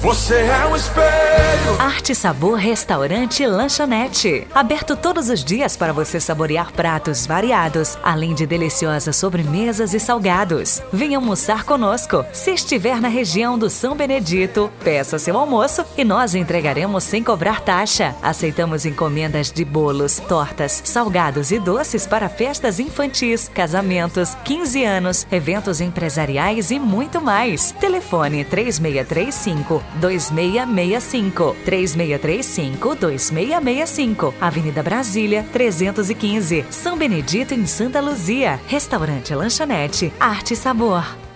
Você é um espelho. Arte Sabor Restaurante Lanchonete. Aberto todos os dias para você saborear pratos variados, além de deliciosas sobremesas e salgados. Venha almoçar conosco. Se estiver na região do São Benedito, peça seu almoço e nós entregaremos sem cobrar taxa. Aceitamos encomendas de bolos, tortas, salgados e doces para festas infantis, casamentos, 15 anos, eventos empresariais e muito mais. Telefone 3635 2665. 3635 2665. Avenida Brasília, 315. São Benedito em Santa Luzia. Restaurante Lanchonete. Arte e Sabor.